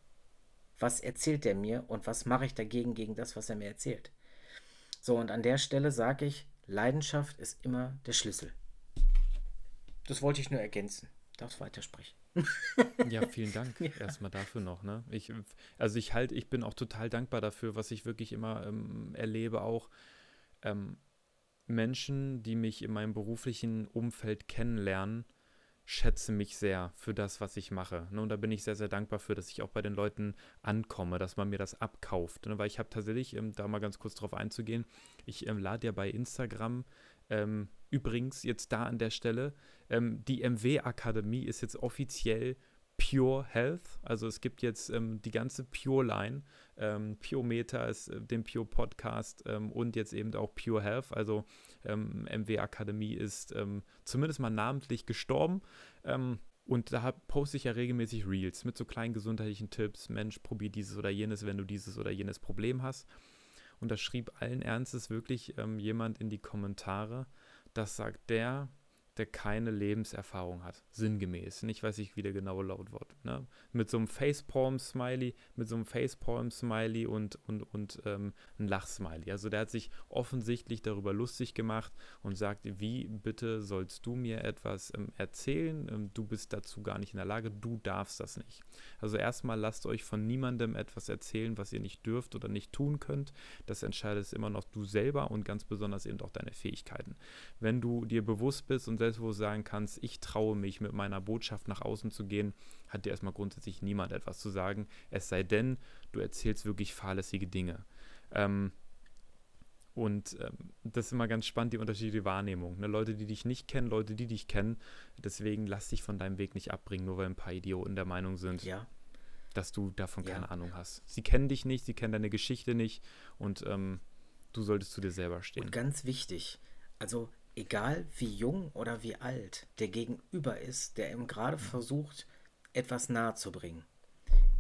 was erzählt er mir und was mache ich dagegen gegen das, was er mir erzählt. So, und an der Stelle sage ich, Leidenschaft ist immer der Schlüssel. Das wollte ich nur ergänzen. Darfst weitersprechen. ja, vielen Dank ja. erstmal dafür noch. Ne? Ich, also ich halt, ich bin auch total dankbar dafür, was ich wirklich immer ähm, erlebe, auch ähm, Menschen, die mich in meinem beruflichen Umfeld kennenlernen, schätze mich sehr für das, was ich mache. Ne? Und da bin ich sehr, sehr dankbar für, dass ich auch bei den Leuten ankomme, dass man mir das abkauft. Ne? Weil ich habe tatsächlich, ähm, da mal ganz kurz drauf einzugehen, ich ähm, lade ja bei Instagram ähm, übrigens jetzt da an der Stelle, ähm, die MW-Akademie ist jetzt offiziell Pure Health. Also es gibt jetzt ähm, die ganze Pure Line. Ähm, Pure Meter ist äh, dem Pure Podcast ähm, und jetzt eben auch Pure Health. Also MW ähm, Akademie ist ähm, zumindest mal namentlich gestorben. Ähm, und da poste ich ja regelmäßig Reels mit so kleinen gesundheitlichen Tipps. Mensch, probier dieses oder jenes, wenn du dieses oder jenes Problem hast. Und da schrieb allen Ernstes wirklich jemand in die Kommentare, das sagt der, der keine Lebenserfahrung hat, sinngemäß. Nicht weiß ich, wie der genaue Lautwort. Ne? Mit so einem Facepalm-Smiley, mit so einem Facepalm-Smiley und, und, und ähm, ein Lachsmiley. Also der hat sich offensichtlich darüber lustig gemacht und sagt, wie bitte sollst du mir etwas ähm, erzählen? Ähm, du bist dazu gar nicht in der Lage, du darfst das nicht. Also erstmal lasst euch von niemandem etwas erzählen, was ihr nicht dürft oder nicht tun könnt. Das entscheidest immer noch du selber und ganz besonders eben auch deine Fähigkeiten. Wenn du dir bewusst bist und selbstbewusst sagen kannst, ich traue mich mit meiner Botschaft nach außen zu gehen, hat dir erstmal grundsätzlich niemand etwas zu sagen. Es sei denn, du erzählst wirklich fahrlässige Dinge. Ähm, und ähm, das ist immer ganz spannend, die unterschiedliche Wahrnehmung. Ne? Leute, die dich nicht kennen, Leute, die dich kennen. Deswegen lass dich von deinem Weg nicht abbringen, nur weil ein paar Idioten der Meinung sind, Ja, dass du davon Ja. keine Ahnung hast. Sie kennen dich nicht, sie kennen deine Geschichte nicht und ähm, du solltest zu dir selber stehen. und ganz wichtig, also egal wie jung oder wie alt der Gegenüber ist, der ihm gerade versucht, etwas nahe zu bringen.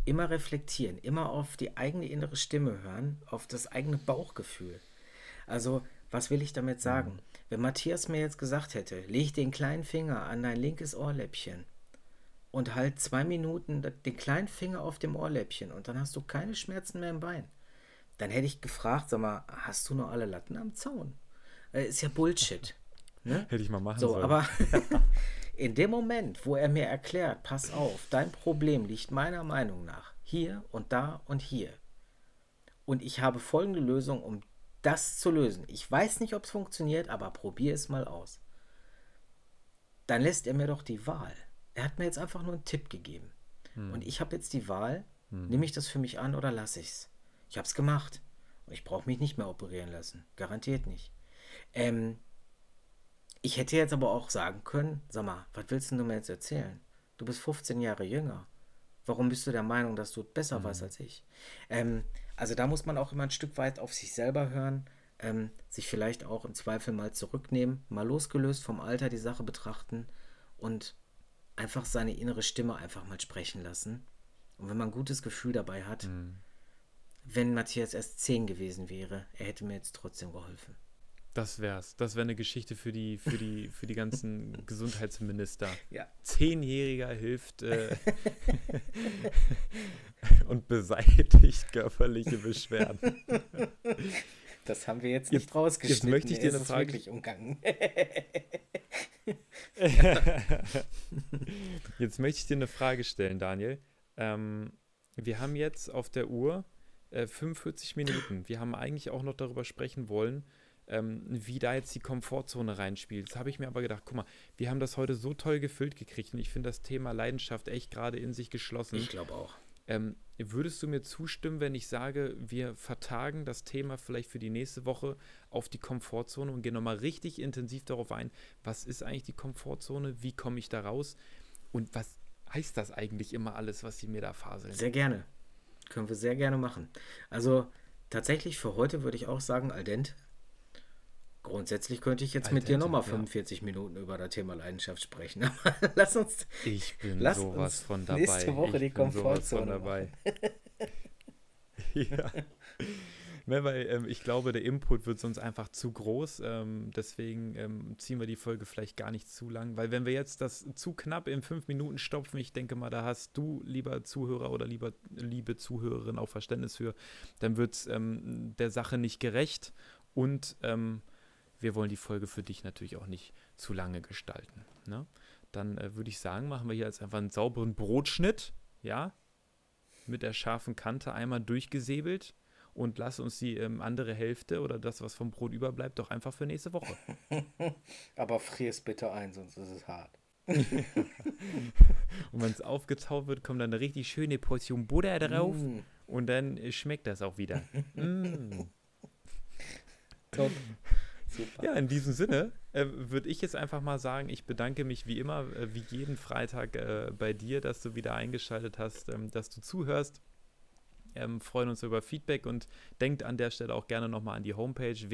Immer reflektieren, immer auf die eigene innere Stimme hören, auf das eigene Bauchgefühl. Also, was will ich damit sagen? Wenn Matthias mir jetzt gesagt hätte, leg den kleinen Finger an dein linkes Ohrläppchen und halt zwei Minuten den kleinen Finger auf dem Ohrläppchen und dann hast du keine Schmerzen mehr im Bein. Dann hätte ich gefragt, sag mal, hast du noch alle Latten am Zaun? Äh, ist ja Bullshit. Ne? Hätte ich mal machen So, sollen. aber in dem Moment, wo er mir erklärt, pass auf, dein Problem liegt meiner Meinung nach hier und da und hier. Und ich habe folgende Lösung, um das zu lösen. Ich weiß nicht, ob es funktioniert, aber probier es mal aus. Dann lässt er mir doch die Wahl. Er hat mir jetzt einfach nur einen Tipp gegeben. Und ich habe jetzt die Wahl, nehme ich das für mich an oder lasse ich es? Ich habe es gemacht. Und ich brauche mich nicht mehr operieren lassen. Garantiert nicht. Ähm, ich hätte jetzt aber auch sagen können, sag mal, was willst denn du mir jetzt erzählen? Du bist 15 Jahre jünger. Warum bist du der Meinung, dass du besser weißt als ich? Ähm, also da muss man auch immer ein Stück weit auf sich selber hören, ähm, sich vielleicht auch im Zweifel mal zurücknehmen, mal losgelöst vom Alter die Sache betrachten und einfach seine innere Stimme einfach mal sprechen lassen. Und wenn man ein gutes Gefühl dabei hat, wenn Matthias erst 10 gewesen wäre, er hätte mir jetzt trotzdem geholfen. Das wär's. Das wäre eine Geschichte für die, für die, für die ganzen Gesundheitsminister. Ja. Zehnjähriger hilft äh, und beseitigt körperliche Beschwerden. Das haben wir jetzt Jetzt- nicht rausgeschnitten. jetzt möchte ich dir eine Frage- wirklich umgangen. Jetzt möchte ich dir eine Frage stellen, Daniel. Ähm, wir haben jetzt auf der Uhr äh, 45 Minuten. Wir haben eigentlich auch noch darüber sprechen wollen, ähm, wie da jetzt die Komfortzone reinspielt. Jetzt habe ich mir aber gedacht, guck mal, wir haben das heute so toll gefüllt gekriegt und ich finde das Thema Leidenschaft echt gerade in sich geschlossen. Ich glaube auch. Ähm, würdest du mir zustimmen, wenn ich sage, wir vertagen das Thema vielleicht für die nächste Woche auf die Komfortzone und gehen nochmal richtig intensiv darauf ein, was ist eigentlich die Komfortzone, wie komme ich da raus und was heißt das eigentlich immer alles, was sie mir da faseln? Sehr gerne. Können wir sehr gerne machen. Also tatsächlich für heute würde ich auch sagen, al dente. Grundsätzlich könnte ich jetzt Al mit dir nochmal ja. 45 Minuten über das Thema Leidenschaft sprechen. Aber lass uns. Ich bin Lass sowas von dabei. nächste Woche ich die Komfortzone von dabei. ja. Weil ähm, ich glaube, der Input wird sonst einfach zu groß. Ähm, deswegen ähm, ziehen wir die Folge vielleicht gar nicht zu lang. Weil wenn wir jetzt das zu knapp in fünf Minuten stopfen, ich denke mal, da hast du, lieber Zuhörer oder lieber, liebe Zuhörerin, auch Verständnis für, dann wird es ähm, der Sache nicht gerecht. Und ähm, wir wollen die Folge für dich natürlich auch nicht zu lange gestalten. Ne? Dann äh, würde ich sagen, machen wir hier jetzt einfach einen sauberen Brotschnitt, ja, mit der scharfen Kante einmal durchgesäbelt und lass uns die ähm, andere Hälfte oder das, was vom Brot überbleibt, doch einfach für nächste Woche. Aber frier es bitte ein, sonst ist es hart. Und wenn es aufgetaut wird, kommt dann eine richtig schöne Portion Butter drauf Mm, und dann äh, schmeckt das auch wieder. mm. top. Super. Ja, in diesem Sinne äh, würde ich jetzt einfach mal sagen, ich bedanke mich wie immer, äh, wie jeden Freitag äh, bei dir, dass du wieder eingeschaltet hast, ähm, dass du zuhörst. Ähm, freuen uns über Feedback und denkt an der Stelle auch gerne nochmal an die Homepage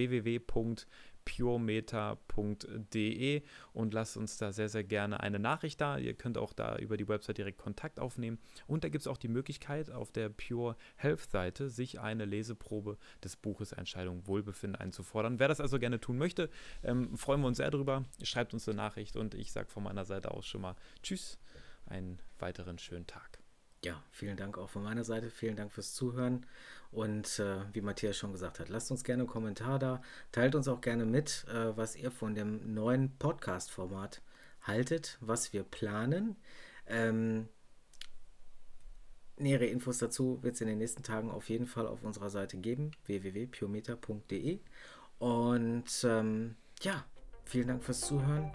puremeter.de und lasst uns da sehr, sehr gerne eine Nachricht da. Ihr könnt auch da über die Website direkt Kontakt aufnehmen. Und da gibt es auch die Möglichkeit, auf der Pure Health Seite sich eine Leseprobe des Buches Entscheidung Wohlbefinden einzufordern. Wer das also gerne tun möchte, ähm, freuen wir uns sehr drüber. Schreibt uns eine Nachricht und ich sage von meiner Seite aus schon mal Tschüss, einen weiteren schönen Tag. Ja, vielen Dank auch von meiner Seite. Vielen Dank fürs Zuhören. Und äh, wie Matthias schon gesagt hat, lasst uns gerne einen Kommentar da. Teilt uns auch gerne mit, äh, was ihr von dem neuen Podcast-Format haltet, was wir planen. Ähm, nähere Infos dazu wird es in den nächsten Tagen auf jeden Fall auf unserer Seite geben, www.piometer.de. Und ähm, ja, vielen Dank fürs Zuhören.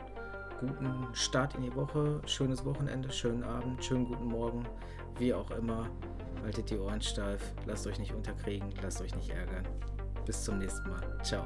Guten Start in die Woche, schönes Wochenende, schönen Abend, schönen guten Morgen wie auch immer. Haltet die Ohren steif, lasst euch nicht unterkriegen, lasst euch nicht ärgern. Bis zum nächsten Mal. Ciao.